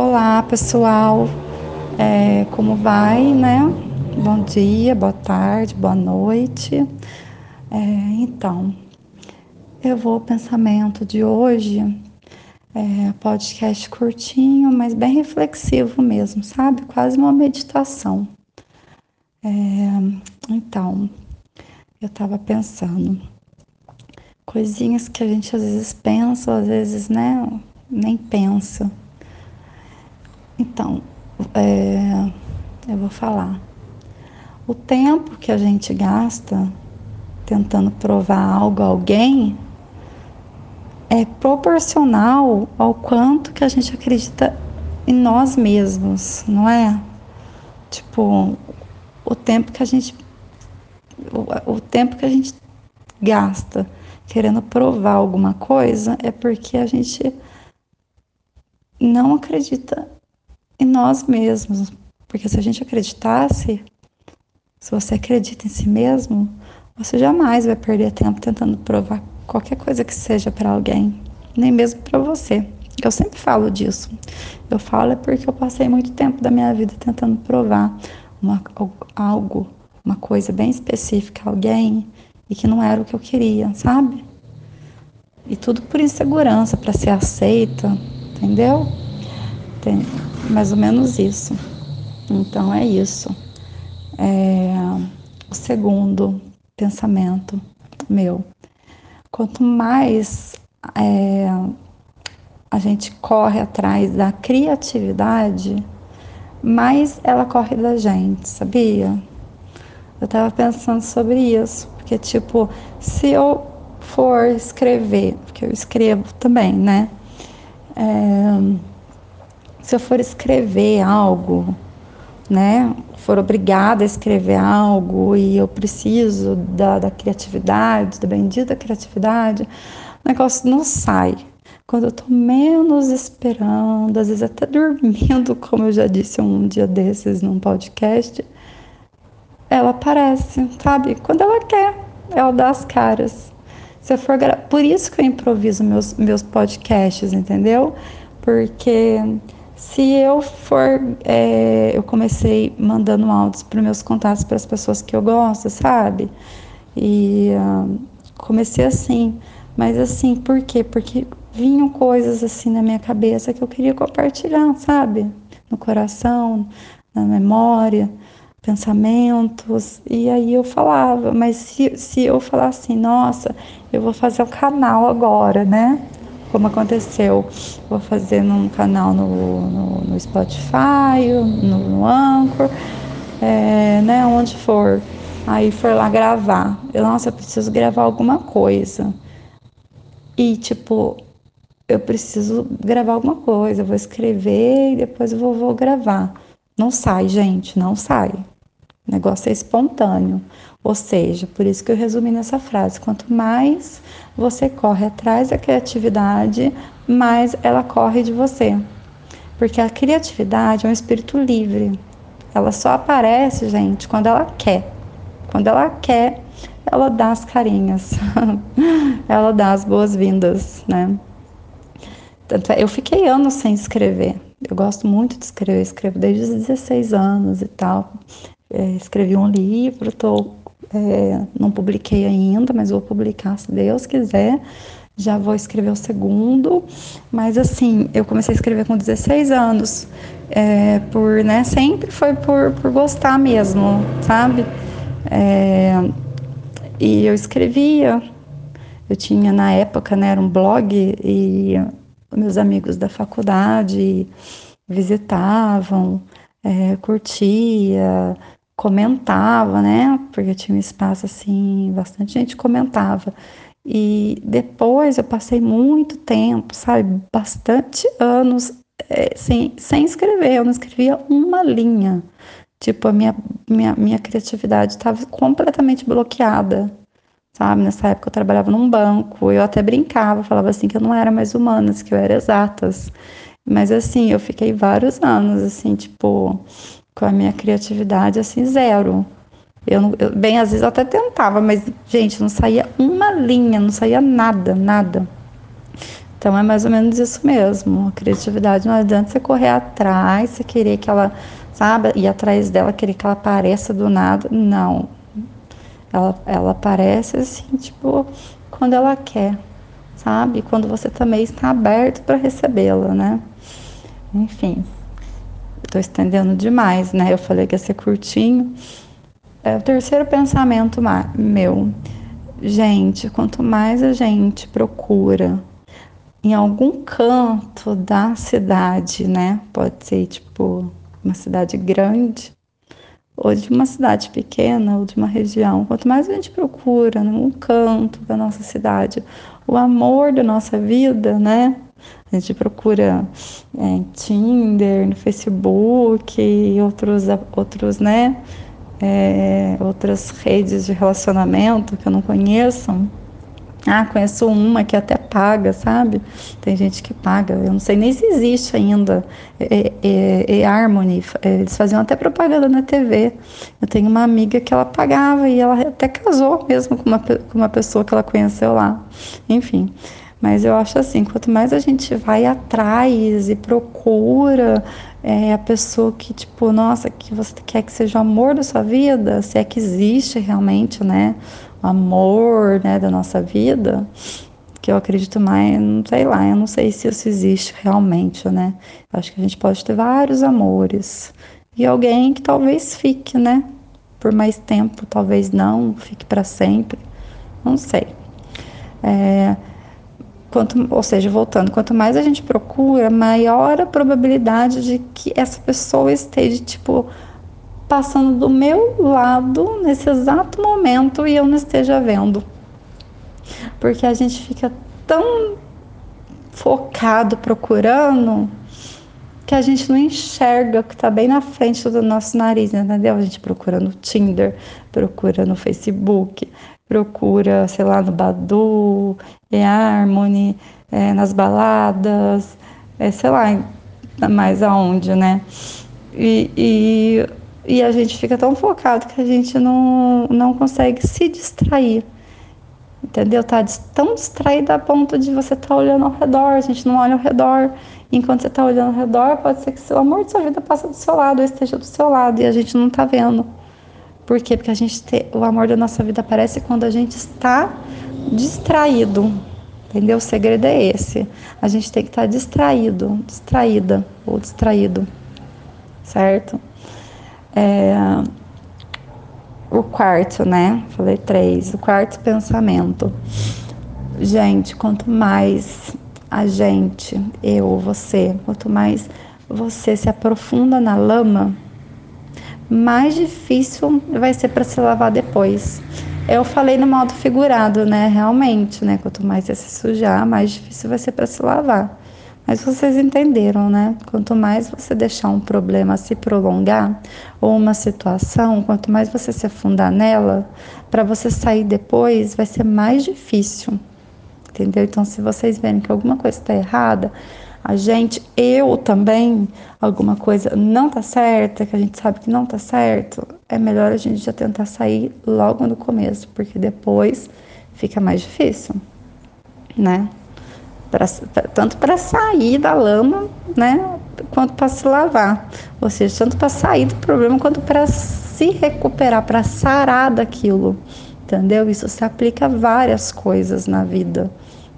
Olá, pessoal. É, como vai, né? Bom dia, boa tarde, boa noite. É, então, eu vou pensamento de hoje. É, podcast curtinho, mas bem reflexivo mesmo, sabe? Quase uma meditação. É, então, eu estava pensando coisinhas que a gente às vezes pensa, às vezes, né, nem pensa. Então, é, eu vou falar. O tempo que a gente gasta tentando provar algo a alguém é proporcional ao quanto que a gente acredita em nós mesmos, não é? Tipo, o tempo que a gente o, o tempo que a gente gasta querendo provar alguma coisa é porque a gente não acredita em nós mesmos. Porque se a gente acreditasse, se você acredita em si mesmo, você jamais vai perder tempo tentando provar qualquer coisa que seja para alguém, nem mesmo para você. Eu sempre falo disso. Eu falo é porque eu passei muito tempo da minha vida tentando provar uma, algo, uma coisa bem específica a alguém e que não era o que eu queria, sabe? E tudo por insegurança, para ser aceita, entendeu? Tem mais ou menos isso. Então é isso. É, o segundo pensamento meu. Quanto mais é, a gente corre atrás da criatividade, mais ela corre da gente, sabia? Eu tava pensando sobre isso, porque tipo, se eu for escrever, porque eu escrevo também, né? É, se eu for escrever algo, né, for obrigada a escrever algo e eu preciso da, da criatividade, da bendita criatividade, o negócio não sai. Quando eu tô menos esperando, às vezes até dormindo, como eu já disse um dia desses num podcast, ela aparece, sabe? Quando ela quer, ela dá as caras. Se eu for gra... Por isso que eu improviso meus, meus podcasts, entendeu? Porque se eu for, é, eu comecei mandando áudios para meus contatos para as pessoas que eu gosto, sabe? E uh, comecei assim, mas assim, por quê? Porque vinham coisas assim na minha cabeça que eu queria compartilhar, sabe? No coração, na memória, pensamentos, e aí eu falava, mas se, se eu falar assim, nossa, eu vou fazer um canal agora, né? Como aconteceu. Vou fazer num canal no, no, no Spotify, no, no Anchor, é, né, onde for. Aí for lá gravar. Eu, nossa, eu preciso gravar alguma coisa. E tipo, eu preciso gravar alguma coisa, eu vou escrever e depois eu vou, vou gravar. Não sai, gente, não sai. O negócio é espontâneo. Ou seja, por isso que eu resumi nessa frase: quanto mais você corre atrás da criatividade, mais ela corre de você. Porque a criatividade é um espírito livre. Ela só aparece, gente, quando ela quer. Quando ela quer, ela dá as carinhas. ela dá as boas-vindas, né? Tanto é, eu fiquei anos sem escrever. Eu gosto muito de escrever, escrevo desde os 16 anos e tal. É, escrevi um livro, estou é, não publiquei ainda, mas vou publicar se Deus quiser. Já vou escrever o segundo, mas assim, eu comecei a escrever com 16 anos, é, por, né, sempre foi por, por gostar mesmo, sabe? É, e eu escrevia, eu tinha na época, né, era um blog e meus amigos da faculdade visitavam, é, curtia, comentava, né? Porque tinha um espaço assim, bastante gente comentava. E depois eu passei muito tempo, sabe, bastante anos é, sem, sem escrever, eu não escrevia uma linha. Tipo, a minha, minha, minha criatividade estava completamente bloqueada, sabe? Nessa época eu trabalhava num banco, eu até brincava, falava assim que eu não era mais humanas, que eu era exatas. Mas assim, eu fiquei vários anos, assim, tipo, com a minha criatividade assim zero. Eu, eu, bem, às vezes eu até tentava, mas gente, não saía uma linha, não saía nada, nada. Então é mais ou menos isso mesmo. A criatividade não adianta você correr atrás, você querer que ela, sabe, ir atrás dela, querer que ela apareça do nada. Não. Ela, ela aparece assim, tipo, quando ela quer, sabe? Quando você também está aberto para recebê-la, né? Enfim, estou estendendo demais, né? Eu falei que ia ser curtinho. É o terceiro pensamento meu. Gente, quanto mais a gente procura em algum canto da cidade, né? Pode ser tipo uma cidade grande, ou de uma cidade pequena, ou de uma região. Quanto mais a gente procura num canto da nossa cidade o amor da nossa vida, né? A gente procura é, Tinder, no Facebook e outros, outros, né? É, outras redes de relacionamento que eu não conheço. Ah, conheço uma que até paga, sabe? Tem gente que paga. Eu não sei nem se existe ainda. É, é, é Harmony. Eles faziam até propaganda na TV. Eu tenho uma amiga que ela pagava e ela até casou mesmo com uma, com uma pessoa que ela conheceu lá. Enfim. Mas eu acho assim, quanto mais a gente vai atrás e procura é, a pessoa que, tipo, nossa, que você quer que seja o amor da sua vida, se é que existe realmente, né? O amor, né, da nossa vida, que eu acredito mais, não sei lá, eu não sei se isso existe realmente, né? Eu acho que a gente pode ter vários amores. E alguém que talvez fique, né? Por mais tempo, talvez não, fique para sempre. Não sei. É, Quanto, ou seja, voltando, quanto mais a gente procura, maior a probabilidade de que essa pessoa esteja, tipo, passando do meu lado nesse exato momento e eu não esteja vendo. Porque a gente fica tão focado procurando que a gente não enxerga o que está bem na frente do nosso nariz, entendeu? A gente procura no Tinder, procura no Facebook, procura, sei lá, no Badu, em Harmony, é, nas baladas, é, sei lá, mais aonde, né? E, e, e, a gente fica tão focado que a gente não, não consegue se distrair. Entendeu? Tá tão distraído a ponto de você estar tá olhando ao redor, a gente não olha ao redor. Enquanto você está olhando ao redor, pode ser que o amor de sua vida passe do seu lado, ou esteja do seu lado, e a gente não está vendo. Por quê? Porque a gente tem, o amor da nossa vida aparece quando a gente está distraído. Entendeu? O segredo é esse. A gente tem que estar distraído, distraída ou distraído. Certo? É, o quarto, né? Falei três. O quarto pensamento. Gente, quanto mais a gente, eu, você, quanto mais você se aprofunda na lama, mais difícil vai ser para se lavar depois. Eu falei no modo figurado, né? Realmente, né? Quanto mais você se sujar, mais difícil vai ser para se lavar. Mas vocês entenderam, né? Quanto mais você deixar um problema se prolongar ou uma situação, quanto mais você se afundar nela, para você sair depois vai ser mais difícil. Entendeu? Então, se vocês verem que alguma coisa está errada, a gente, eu também, alguma coisa não tá certa, que a gente sabe que não tá certo, é melhor a gente já tentar sair logo no começo, porque depois fica mais difícil, né? Pra, tanto para sair da lama, né, quanto para se lavar. Ou seja, tanto para sair do problema quanto para se recuperar, para sarar daquilo. Entendeu? Isso se aplica a várias coisas na vida.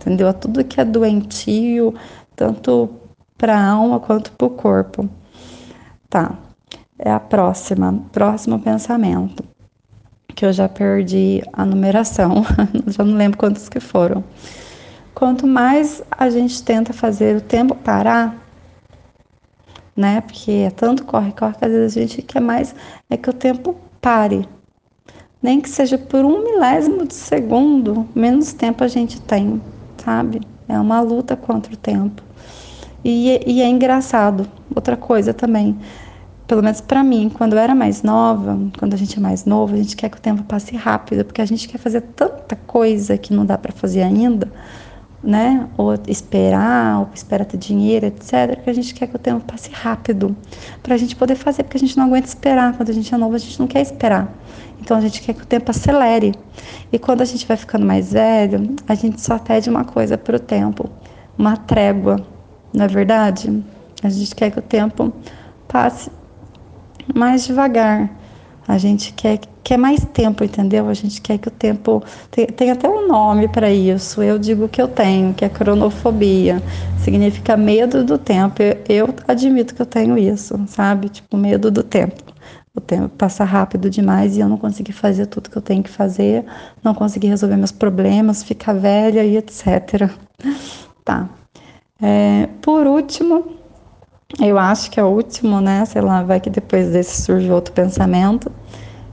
Entendeu? A tudo que é doentio, tanto para a alma quanto para o corpo. Tá, é a próxima, próximo pensamento, que eu já perdi a numeração, já não lembro quantos que foram. Quanto mais a gente tenta fazer o tempo parar, né? Porque é tanto corre-corre que às vezes a gente quer mais é que o tempo pare. Nem que seja por um milésimo de segundo, menos tempo a gente tem, sabe? É uma luta contra o tempo. E, e é engraçado. Outra coisa também, pelo menos para mim, quando eu era mais nova, quando a gente é mais novo, a gente quer que o tempo passe rápido, porque a gente quer fazer tanta coisa que não dá para fazer ainda, né? Ou esperar, ou esperar ter dinheiro, etc. Que a gente quer que o tempo passe rápido, para a gente poder fazer, porque a gente não aguenta esperar. Quando a gente é novo, a gente não quer esperar. Então a gente quer que o tempo acelere. E quando a gente vai ficando mais velho, a gente só pede uma coisa para o tempo: uma trégua, não é verdade? A gente quer que o tempo passe mais devagar. A gente quer, quer mais tempo, entendeu? A gente quer que o tempo. Tem, tem até um nome para isso. Eu digo que eu tenho, que é cronofobia. Significa medo do tempo. Eu, eu admito que eu tenho isso, sabe? Tipo, medo do tempo. O tempo passa rápido demais e eu não consegui fazer tudo que eu tenho que fazer, não consegui resolver meus problemas, ficar velha e etc. Tá. É, por último, eu acho que é o último, né? Sei lá, vai que depois desse surge outro pensamento.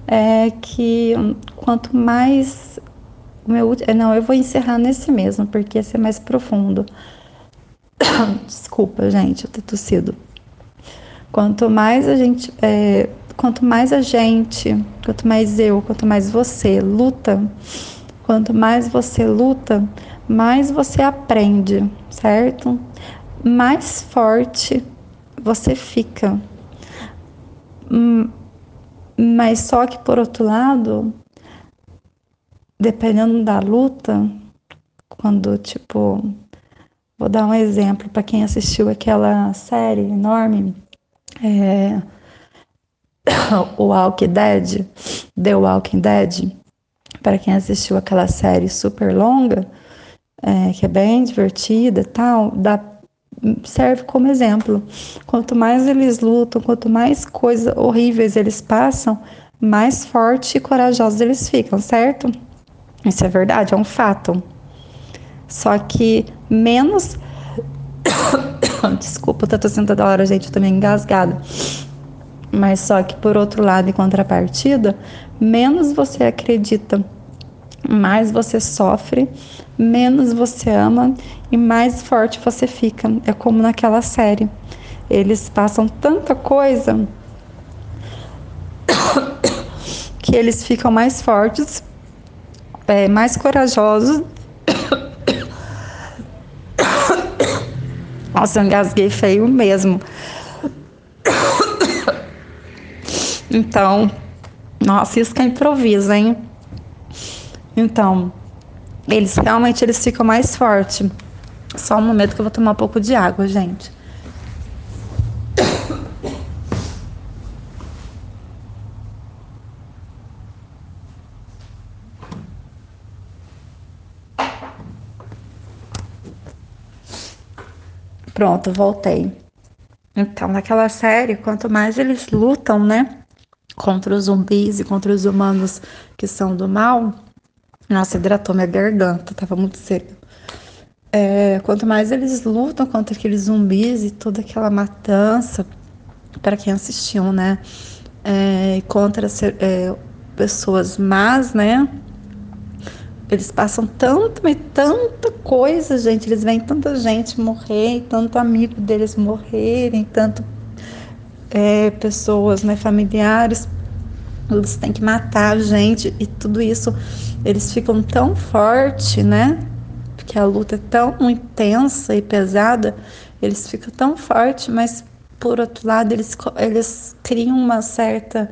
É que quanto mais. Meu, é, não, eu vou encerrar nesse mesmo, porque esse é mais profundo. Desculpa, gente, eu tô tossido. Quanto mais a gente. É, quanto mais a gente, quanto mais eu, quanto mais você luta, quanto mais você luta, mais você aprende, certo? Mais forte você fica. Hum, mas só que por outro lado, dependendo da luta, quando tipo, vou dar um exemplo para quem assistiu aquela série enorme, é, o Walking Dead, The Walking Dead, para quem assistiu aquela série super longa, é, que é bem divertida tal, dá serve como exemplo. Quanto mais eles lutam, quanto mais coisas horríveis eles passam, mais forte e corajosos eles ficam, certo? Isso é verdade, é um fato. Só que menos. Desculpa, eu tô sendo da hora, gente, eu tô meio engasgada. Mas só que por outro lado, em contrapartida, menos você acredita, mais você sofre, menos você ama e mais forte você fica. É como naquela série. Eles passam tanta coisa que eles ficam mais fortes, é, mais corajosos. Nossa, eu engasguei feio mesmo. Então, nossa, isso que é improviso, hein? Então, eles realmente eles ficam mais fortes. Só um momento que eu vou tomar um pouco de água, gente. Pronto, voltei. Então, naquela série, quanto mais eles lutam, né, contra os zumbis e contra os humanos que são do mal, nossa, hidratou minha garganta, tava muito seca. É, quanto mais eles lutam contra aqueles zumbis e toda aquela matança, para quem assistiu, né? É, contra é, pessoas más, né? Eles passam tanto, mas tanta coisa, gente. Eles veem tanta gente morrer, tanto amigo deles morrerem, tanto é, pessoas, né, familiares. Eles têm que matar a gente e tudo isso eles ficam tão forte, né? Porque a luta é tão intensa e pesada, eles ficam tão forte, mas por outro lado eles, eles criam uma certa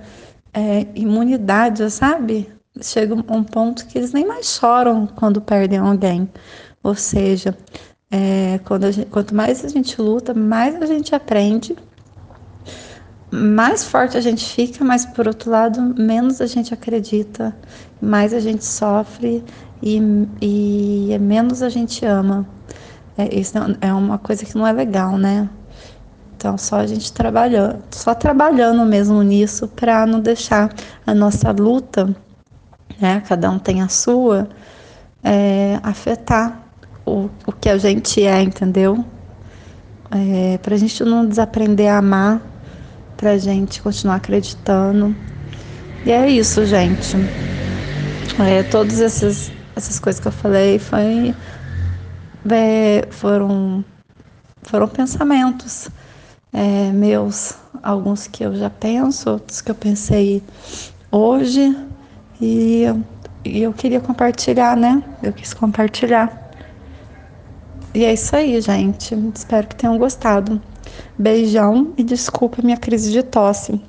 é, imunidade, sabe? Chega um ponto que eles nem mais choram quando perdem alguém. Ou seja, é, gente, quanto mais a gente luta, mais a gente aprende mais forte a gente fica, mas por outro lado, menos a gente acredita, mais a gente sofre e, e menos a gente ama. É, isso é uma coisa que não é legal, né? Então, só a gente trabalhando, só trabalhando mesmo nisso para não deixar a nossa luta, né? Cada um tem a sua, é, afetar o, o que a gente é, entendeu? É, para a gente não desaprender a amar pra gente continuar acreditando. E é isso, gente. É, todas essas, essas coisas que eu falei foi, é, foram, foram pensamentos é, meus, alguns que eu já penso, outros que eu pensei hoje. E, e eu queria compartilhar, né? Eu quis compartilhar. E é isso aí, gente. Espero que tenham gostado. Beijão e desculpa minha crise de tosse.